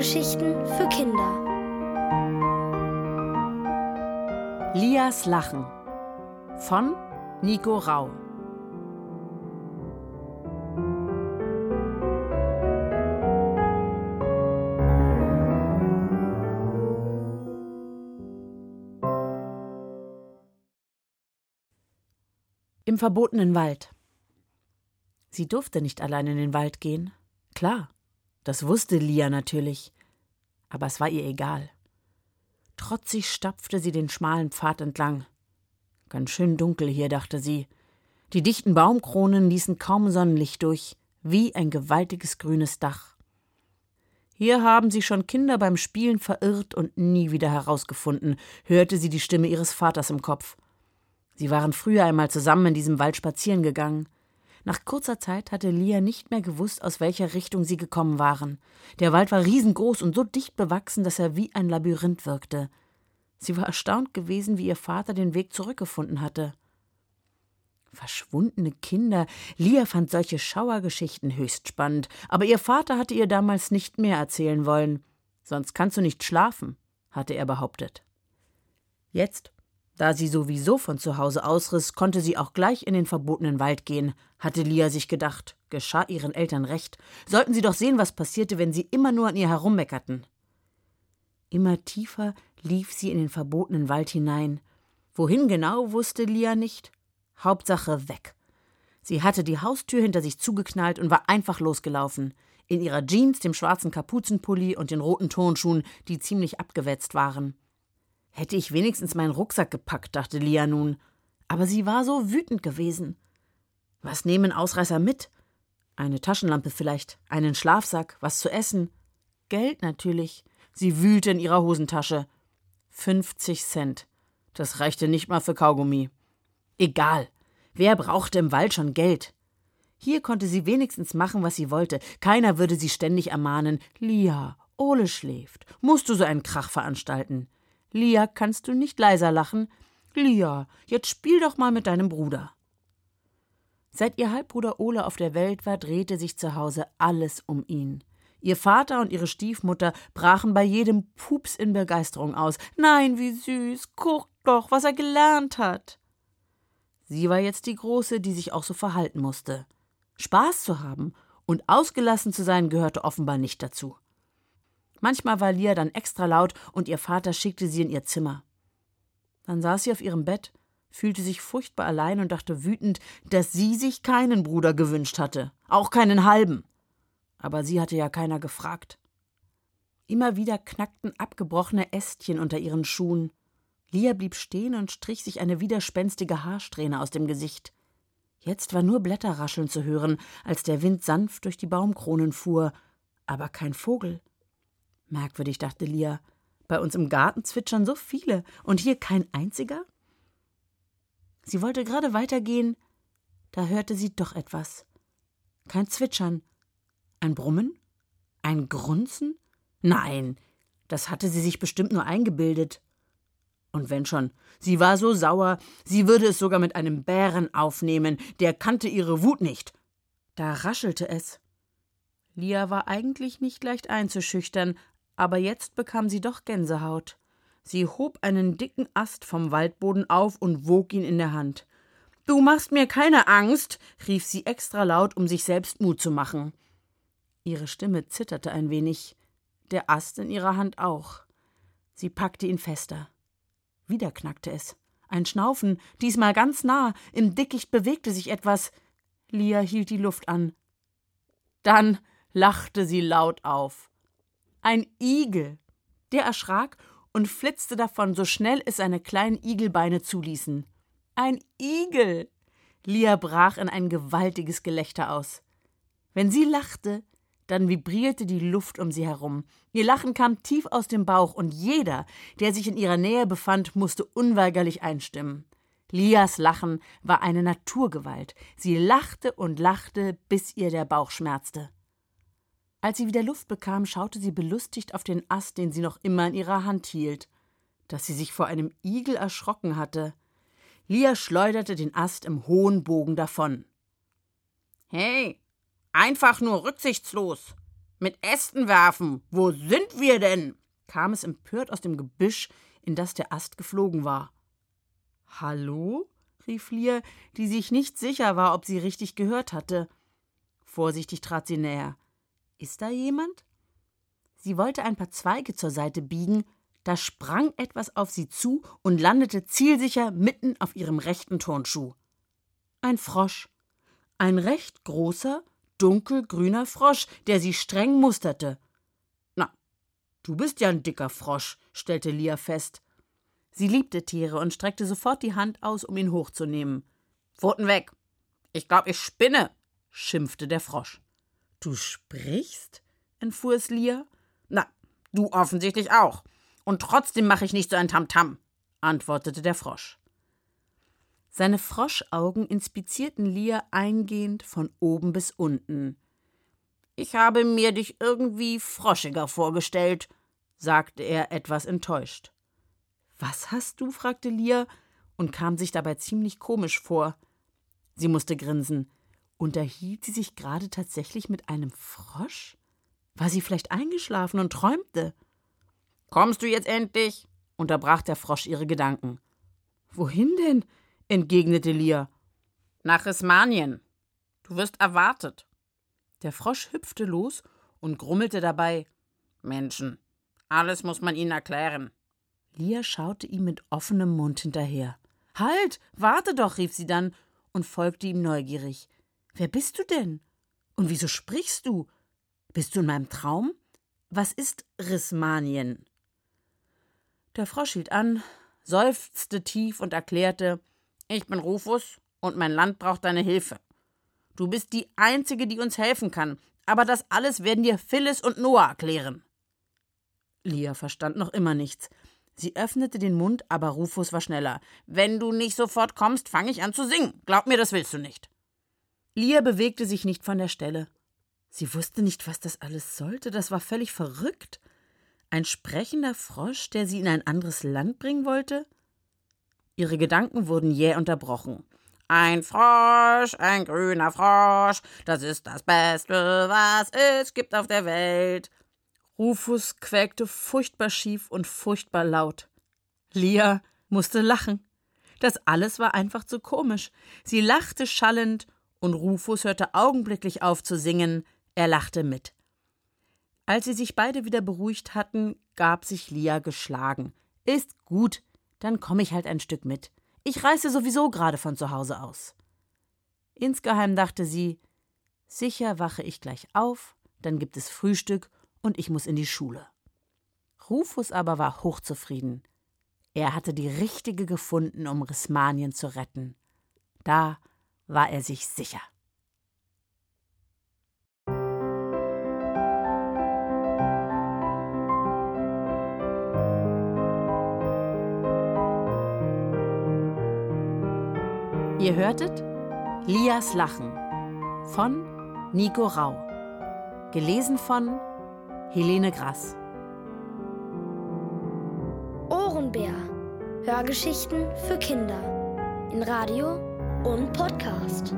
Hörgeschichten für Kinder. Lias Lachen von Nico Rau. Im verbotenen Wald. Sie durfte nicht allein in den Wald gehen. Klar, das wusste Lia natürlich, aber es war ihr egal. Trotzig stapfte sie den schmalen Pfad entlang. Ganz schön dunkel hier, dachte sie. Die dichten Baumkronen ließen kaum Sonnenlicht durch, wie ein gewaltiges grünes Dach. Hier haben sie schon Kinder beim Spielen verirrt und nie wieder herausgefunden, hörte sie die Stimme ihres Vaters im Kopf. Sie waren früher einmal zusammen in diesem Wald spazieren gegangen. Nach kurzer Zeit hatte Lia nicht mehr gewusst, aus welcher Richtung sie gekommen waren. Der Wald war riesengroß und so dicht bewachsen, dass er wie ein Labyrinth wirkte. Sie war erstaunt gewesen, wie ihr Vater den Weg zurückgefunden hatte. Verschwundene Kinder. Lia fand solche Schauergeschichten höchst spannend, aber ihr Vater hatte ihr damals nicht mehr erzählen wollen. Sonst kannst du nicht schlafen, hatte er behauptet. Jetzt da sie sowieso von zu Hause ausriss, konnte sie auch gleich in den verbotenen Wald gehen, hatte Lia sich gedacht. Geschah ihren Eltern recht. Sollten sie doch sehen, was passierte, wenn sie immer nur an ihr herummeckerten. Immer tiefer lief sie in den verbotenen Wald hinein. Wohin genau, wusste Lia nicht. Hauptsache weg. Sie hatte die Haustür hinter sich zugeknallt und war einfach losgelaufen. In ihrer Jeans, dem schwarzen Kapuzenpulli und den roten Turnschuhen, die ziemlich abgewetzt waren. Hätte ich wenigstens meinen Rucksack gepackt, dachte Lia nun. Aber sie war so wütend gewesen. Was nehmen Ausreißer mit? Eine Taschenlampe vielleicht, einen Schlafsack, was zu essen. Geld natürlich. Sie wühlte in ihrer Hosentasche. 50 Cent. Das reichte nicht mal für Kaugummi. Egal. Wer brauchte im Wald schon Geld? Hier konnte sie wenigstens machen, was sie wollte. Keiner würde sie ständig ermahnen. Lia, Ole schläft. Musst du so einen Krach veranstalten? Lia, kannst du nicht leiser lachen? Lia, jetzt spiel doch mal mit deinem Bruder. Seit ihr Halbbruder Ole auf der Welt war, drehte sich zu Hause alles um ihn. Ihr Vater und ihre Stiefmutter brachen bei jedem Pups in Begeisterung aus. Nein, wie süß, guck doch, was er gelernt hat. Sie war jetzt die Große, die sich auch so verhalten musste. Spaß zu haben und ausgelassen zu sein gehörte offenbar nicht dazu. Manchmal war Lia dann extra laut und ihr Vater schickte sie in ihr Zimmer. Dann saß sie auf ihrem Bett, fühlte sich furchtbar allein und dachte wütend, dass sie sich keinen Bruder gewünscht hatte, auch keinen halben. Aber sie hatte ja keiner gefragt. Immer wieder knackten abgebrochene Ästchen unter ihren Schuhen. Lia blieb stehen und strich sich eine widerspenstige Haarsträhne aus dem Gesicht. Jetzt war nur Blätterrascheln zu hören, als der Wind sanft durch die Baumkronen fuhr, aber kein Vogel. Merkwürdig, dachte Lia. Bei uns im Garten zwitschern so viele und hier kein einziger? Sie wollte gerade weitergehen, da hörte sie doch etwas. Kein Zwitschern. Ein Brummen? Ein Grunzen? Nein, das hatte sie sich bestimmt nur eingebildet. Und wenn schon, sie war so sauer, sie würde es sogar mit einem Bären aufnehmen, der kannte ihre Wut nicht. Da raschelte es. Lia war eigentlich nicht leicht einzuschüchtern, aber jetzt bekam sie doch Gänsehaut. Sie hob einen dicken Ast vom Waldboden auf und wog ihn in der Hand. Du machst mir keine Angst, rief sie extra laut, um sich selbst Mut zu machen. Ihre Stimme zitterte ein wenig, der Ast in ihrer Hand auch. Sie packte ihn fester. Wieder knackte es. Ein Schnaufen, diesmal ganz nah, im Dickicht bewegte sich etwas. Lia hielt die Luft an. Dann lachte sie laut auf. Ein Igel. Der erschrak und flitzte davon, so schnell es seine kleinen Igelbeine zuließen. Ein Igel. Lia brach in ein gewaltiges Gelächter aus. Wenn sie lachte, dann vibrierte die Luft um sie herum. Ihr Lachen kam tief aus dem Bauch, und jeder, der sich in ihrer Nähe befand, musste unweigerlich einstimmen. Lias Lachen war eine Naturgewalt. Sie lachte und lachte, bis ihr der Bauch schmerzte. Als sie wieder Luft bekam, schaute sie belustigt auf den Ast, den sie noch immer in ihrer Hand hielt. Dass sie sich vor einem Igel erschrocken hatte. Lia schleuderte den Ast im hohen Bogen davon. Hey, einfach nur rücksichtslos, Mit Ästen werfen. Wo sind wir denn? kam es empört aus dem Gebüsch, in das der Ast geflogen war. Hallo? rief Lia, die sich nicht sicher war, ob sie richtig gehört hatte. Vorsichtig trat sie näher. Ist da jemand? Sie wollte ein paar Zweige zur Seite biegen, da sprang etwas auf sie zu und landete zielsicher mitten auf ihrem rechten Turnschuh. Ein Frosch. Ein recht großer, dunkelgrüner Frosch, der sie streng musterte. Na, du bist ja ein dicker Frosch, stellte Lia fest. Sie liebte Tiere und streckte sofort die Hand aus, um ihn hochzunehmen. Pfoten weg! Ich glaub, ich spinne, schimpfte der Frosch. Du sprichst? entfuhr es Lia. Na, du offensichtlich auch. Und trotzdem mache ich nicht so ein Tamtam, antwortete der Frosch. Seine Froschaugen inspizierten Lia eingehend von oben bis unten. Ich habe mir dich irgendwie froschiger vorgestellt, sagte er etwas enttäuscht. Was hast du? fragte Lia und kam sich dabei ziemlich komisch vor. Sie musste grinsen. Unterhielt sie sich gerade tatsächlich mit einem Frosch? War sie vielleicht eingeschlafen und träumte? Kommst du jetzt endlich? unterbrach der Frosch ihre Gedanken. Wohin denn? entgegnete Lia. Nach Rismanien. Du wirst erwartet. Der Frosch hüpfte los und grummelte dabei. Menschen, alles muss man ihnen erklären. Lia schaute ihm mit offenem Mund hinterher. Halt, warte doch, rief sie dann und folgte ihm neugierig. Wer bist du denn? Und wieso sprichst du? Bist du in meinem Traum? Was ist Rismanien? Der Frosch hielt an, seufzte tief und erklärte, ich bin Rufus und mein Land braucht deine Hilfe. Du bist die Einzige, die uns helfen kann, aber das alles werden dir Phyllis und Noah erklären. Lia verstand noch immer nichts. Sie öffnete den Mund, aber Rufus war schneller. Wenn du nicht sofort kommst, fange ich an zu singen. Glaub mir, das willst du nicht. Lia bewegte sich nicht von der Stelle. Sie wusste nicht, was das alles sollte. Das war völlig verrückt. Ein sprechender Frosch, der sie in ein anderes Land bringen wollte? Ihre Gedanken wurden jäh unterbrochen. Ein Frosch, ein grüner Frosch, das ist das Beste, was es gibt auf der Welt. Rufus quäkte furchtbar schief und furchtbar laut. Lia musste lachen. Das alles war einfach zu komisch. Sie lachte schallend, und Rufus hörte augenblicklich auf zu singen, er lachte mit. Als sie sich beide wieder beruhigt hatten, gab sich Lia geschlagen. Ist gut, dann komme ich halt ein Stück mit. Ich reise sowieso gerade von zu Hause aus. Insgeheim dachte sie, sicher wache ich gleich auf, dann gibt es Frühstück und ich muss in die Schule. Rufus aber war hochzufrieden. Er hatte die richtige gefunden, um Rismanien zu retten. Da war er sich sicher. Ihr hörtet Lias Lachen von Nico Rau. Gelesen von Helene Grass. Ohrenbär. Hörgeschichten für Kinder. In Radio und Podcast.